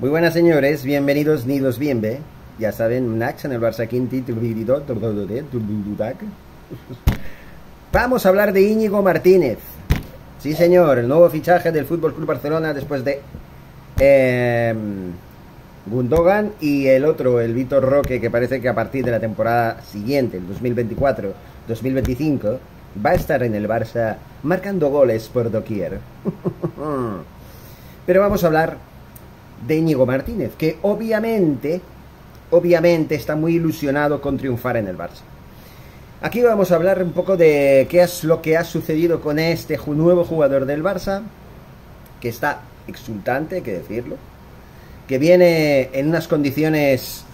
Muy buenas señores, bienvenidos nidos bienve. Ya saben, Nax en el Barça Quinti, Vamos a hablar de Íñigo Martínez. Sí señor, el nuevo fichaje del Fútbol Club Barcelona después de eh, Gundogan y el otro, el Vitor Roque, que parece que a partir de la temporada siguiente, el 2024-2025, va a estar en el Barça marcando goles por doquier. Pero vamos a hablar de Íñigo Martínez, que obviamente, obviamente está muy ilusionado con triunfar en el Barça. Aquí vamos a hablar un poco de qué es lo que ha sucedido con este nuevo jugador del Barça, que está exultante, hay que decirlo, que viene en unas condiciones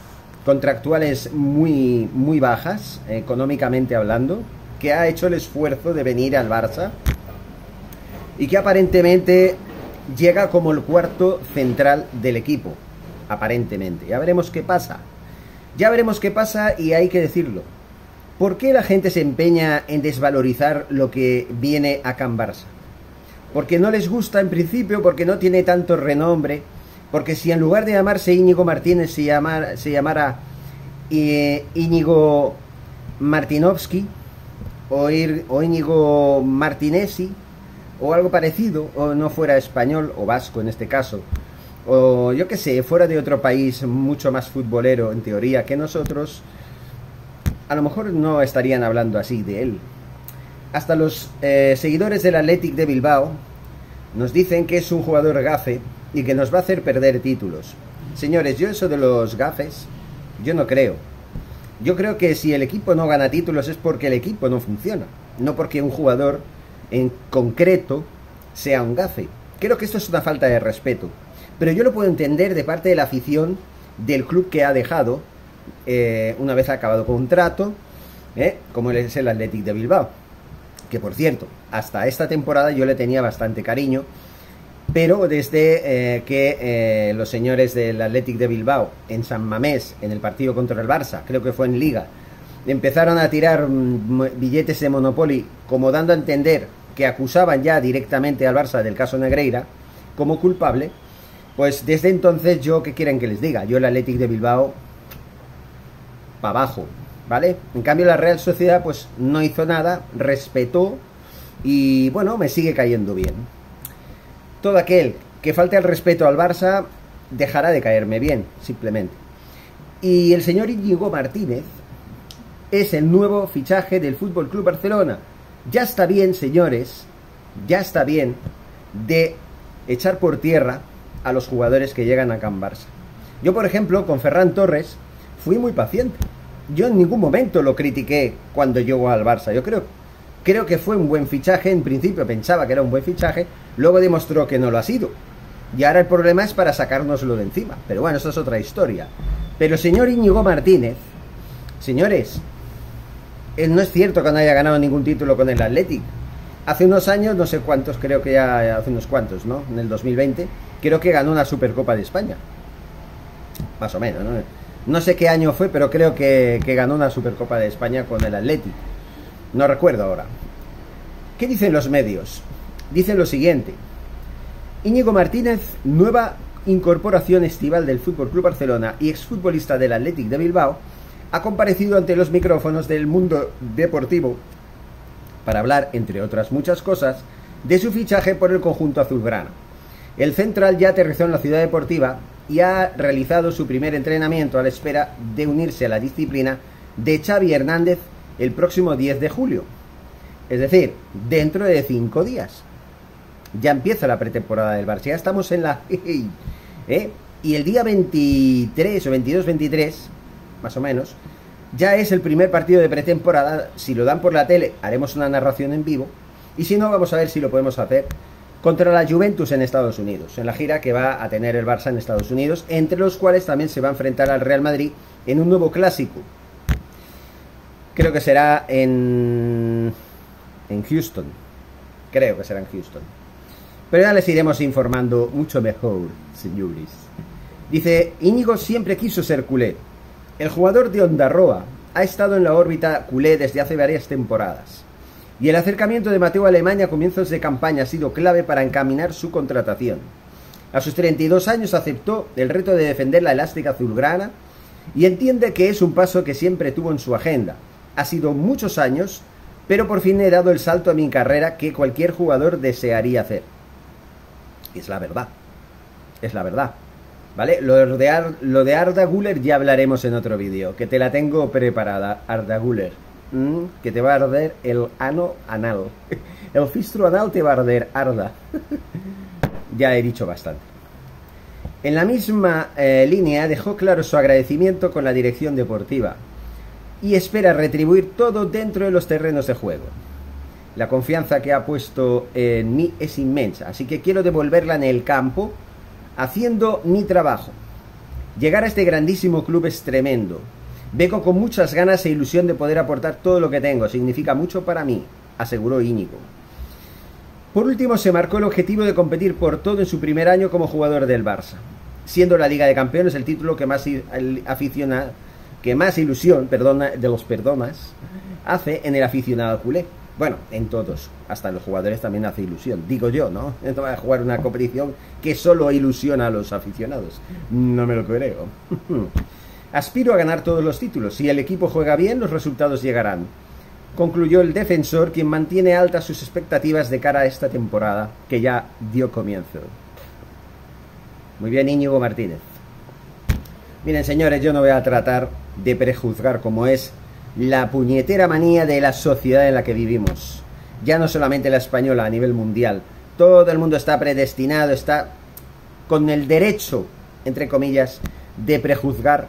contractuales muy, muy bajas, económicamente hablando, que ha hecho el esfuerzo de venir al Barça y que aparentemente llega como el cuarto central del equipo, aparentemente. Ya veremos qué pasa. Ya veremos qué pasa y hay que decirlo. ¿Por qué la gente se empeña en desvalorizar lo que viene a Can Barça? Porque no les gusta en principio, porque no tiene tanto renombre, porque si en lugar de llamarse Íñigo Martínez se llamara, se llamara eh, Íñigo Martinovsky o, o Íñigo Martinesi o algo parecido, o no fuera español o vasco en este caso, o yo que sé, fuera de otro país mucho más futbolero en teoría que nosotros, a lo mejor no estarían hablando así de él. Hasta los eh, seguidores del Athletic de Bilbao nos dicen que es un jugador gafe y que nos va a hacer perder títulos. Señores, yo eso de los gafes, yo no creo. Yo creo que si el equipo no gana títulos es porque el equipo no funciona, no porque un jugador en concreto sea un gafe. Creo que esto es una falta de respeto. Pero yo lo puedo entender de parte de la afición del club que ha dejado eh, una vez acabado contrato, eh, como es el Athletic de Bilbao. Que por cierto, hasta esta temporada yo le tenía bastante cariño, pero desde eh, que los señores del Athletic de Bilbao en San Mamés, en el partido contra el Barça, creo que fue en Liga, empezaron a tirar mm, billetes de Monopoly, como dando a entender que acusaban ya directamente al Barça del caso Negreira como culpable, pues desde entonces yo, ¿qué quieren que les diga? Yo el Athletic de Bilbao, para abajo, ¿vale? En cambio la Real Sociedad pues no hizo nada, respetó y bueno, me sigue cayendo bien. Todo aquel que falte el respeto al Barça dejará de caerme bien, simplemente. Y el señor Íñigo Martínez es el nuevo fichaje del Fútbol Club Barcelona. Ya está bien, señores, ya está bien de echar por tierra a los jugadores que llegan a Can Barça. Yo, por ejemplo, con Ferran Torres fui muy paciente. Yo en ningún momento lo critiqué cuando llegó al Barça. Yo creo, creo que fue un buen fichaje. En principio pensaba que era un buen fichaje. Luego demostró que no lo ha sido. Y ahora el problema es para sacárnoslo de encima. Pero bueno, eso es otra historia. Pero señor Íñigo Martínez, señores, no es cierto que no haya ganado ningún título con el Athletic. Hace unos años, no sé cuántos, creo que ya hace unos cuantos, ¿no? En el 2020, creo que ganó una Supercopa de España. Más o menos, ¿no? No sé qué año fue, pero creo que, que ganó una Supercopa de España con el Athletic. No recuerdo ahora. ¿Qué dicen los medios? Dicen lo siguiente. Íñigo Martínez, nueva incorporación estival del Fútbol Club Barcelona y exfutbolista del Athletic de Bilbao, ha comparecido ante los micrófonos del mundo deportivo para hablar, entre otras muchas cosas, de su fichaje por el conjunto azulgrana. El central ya aterrizó en la ciudad deportiva y ha realizado su primer entrenamiento a la espera de unirse a la disciplina de Xavi Hernández el próximo 10 de julio. Es decir, dentro de cinco días. Ya empieza la pretemporada del Barça. Ya estamos en la... ¿eh? Y el día 23 o 22-23 más o menos, ya es el primer partido de pretemporada. Si lo dan por la tele, haremos una narración en vivo. Y si no, vamos a ver si lo podemos hacer contra la Juventus en Estados Unidos, en la gira que va a tener el Barça en Estados Unidos, entre los cuales también se va a enfrentar al Real Madrid en un nuevo clásico. Creo que será en, en Houston. Creo que será en Houston. Pero ya les iremos informando mucho mejor, señores. Dice, Íñigo siempre quiso ser culé. El jugador de Ondarroa ha estado en la órbita culé desde hace varias temporadas. Y el acercamiento de Mateo a Alemania a comienzos de campaña ha sido clave para encaminar su contratación. A sus 32 años aceptó el reto de defender la elástica azulgrana y entiende que es un paso que siempre tuvo en su agenda. Ha sido muchos años, pero por fin he dado el salto a mi carrera que cualquier jugador desearía hacer. Es la verdad. Es la verdad. ¿Vale? Lo de, lo de Arda Guller ya hablaremos en otro vídeo, que te la tengo preparada, Arda Guller. Mm, que te va a arder el ano anal. El fistro anal te va a arder, Arda. ya he dicho bastante. En la misma eh, línea dejó claro su agradecimiento con la dirección deportiva y espera retribuir todo dentro de los terrenos de juego. La confianza que ha puesto en mí es inmensa, así que quiero devolverla en el campo haciendo mi trabajo. Llegar a este grandísimo club es tremendo. Vengo con muchas ganas e ilusión de poder aportar todo lo que tengo. Significa mucho para mí, aseguró Íñigo. Por último, se marcó el objetivo de competir por todo en su primer año como jugador del Barça, siendo la Liga de Campeones el título que más aficiona, que más ilusión, perdona, de los perdonas, hace en el aficionado culé. Bueno, en todos, hasta los jugadores también hace ilusión, digo yo, ¿no? Esto va a jugar una competición que solo ilusiona a los aficionados. No me lo creo. Aspiro a ganar todos los títulos. Si el equipo juega bien, los resultados llegarán. Concluyó el defensor, quien mantiene altas sus expectativas de cara a esta temporada, que ya dio comienzo. Muy bien, Íñigo Martínez. Miren, señores, yo no voy a tratar de prejuzgar como es la puñetera manía de la sociedad en la que vivimos. Ya no solamente la española, a nivel mundial. Todo el mundo está predestinado, está con el derecho, entre comillas, de prejuzgar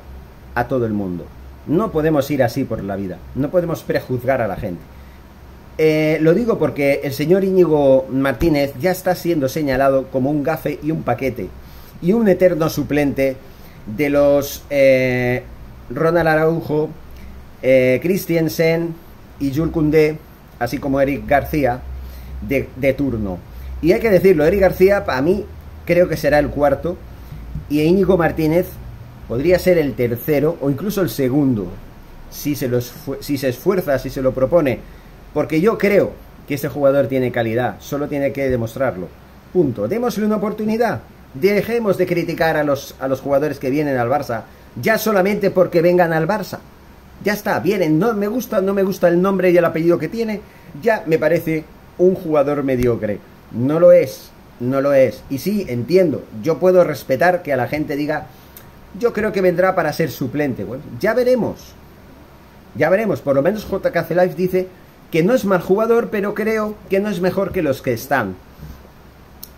a todo el mundo. No podemos ir así por la vida, no podemos prejuzgar a la gente. Eh, lo digo porque el señor Íñigo Martínez ya está siendo señalado como un gafe y un paquete, y un eterno suplente de los eh, Ronald Araujo, eh, Christiansen y Jules Koundé, así como Eric García, de, turno. Y hay que decirlo, Eric García a mí creo que será el cuarto y Íñigo Martínez podría ser el tercero o incluso el segundo, si se, si se esfuerza, si se lo propone, porque yo creo que este jugador tiene calidad, solo tiene que demostrarlo. Punto. Démosle una oportunidad. Dejemos de criticar a los, a los jugadores que vienen al Barça, ya solamente porque vengan al Barça. Ya está, vienen, no me gusta, no me gusta el nombre y el apellido que tiene, ya me parece un jugador mediocre. No lo es, no lo es. Y sí, entiendo, yo puedo respetar que a la gente diga, yo creo que vendrá para ser suplente. Bueno, ya veremos. Ya veremos. Por lo menos JKC Life dice que no es mal jugador, pero creo que no es mejor que los que están.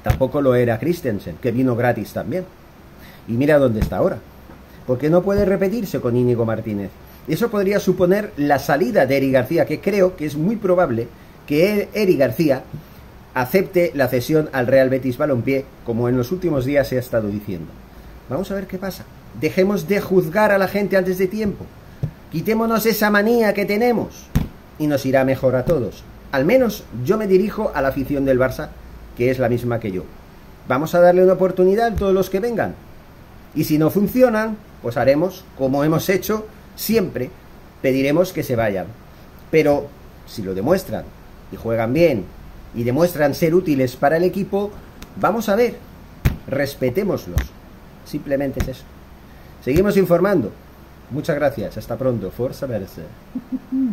Tampoco lo era Christensen, que vino gratis también. Y mira dónde está ahora. Porque no puede repetirse con Íñigo Martínez. Eso podría suponer la salida de Eri García, que creo que es muy probable que Eri García acepte la cesión al Real Betis Balompié, como en los últimos días se ha estado diciendo. Vamos a ver qué pasa. Dejemos de juzgar a la gente antes de tiempo. Quitémonos esa manía que tenemos y nos irá mejor a todos. Al menos yo me dirijo a la afición del Barça, que es la misma que yo. Vamos a darle una oportunidad a todos los que vengan. Y si no funcionan, pues haremos como hemos hecho siempre. Pediremos que se vayan. Pero si lo demuestran y juegan bien y demuestran ser útiles para el equipo, vamos a ver, respetémoslos. Simplemente es eso. Seguimos informando. Muchas gracias. Hasta pronto. Forza Verse.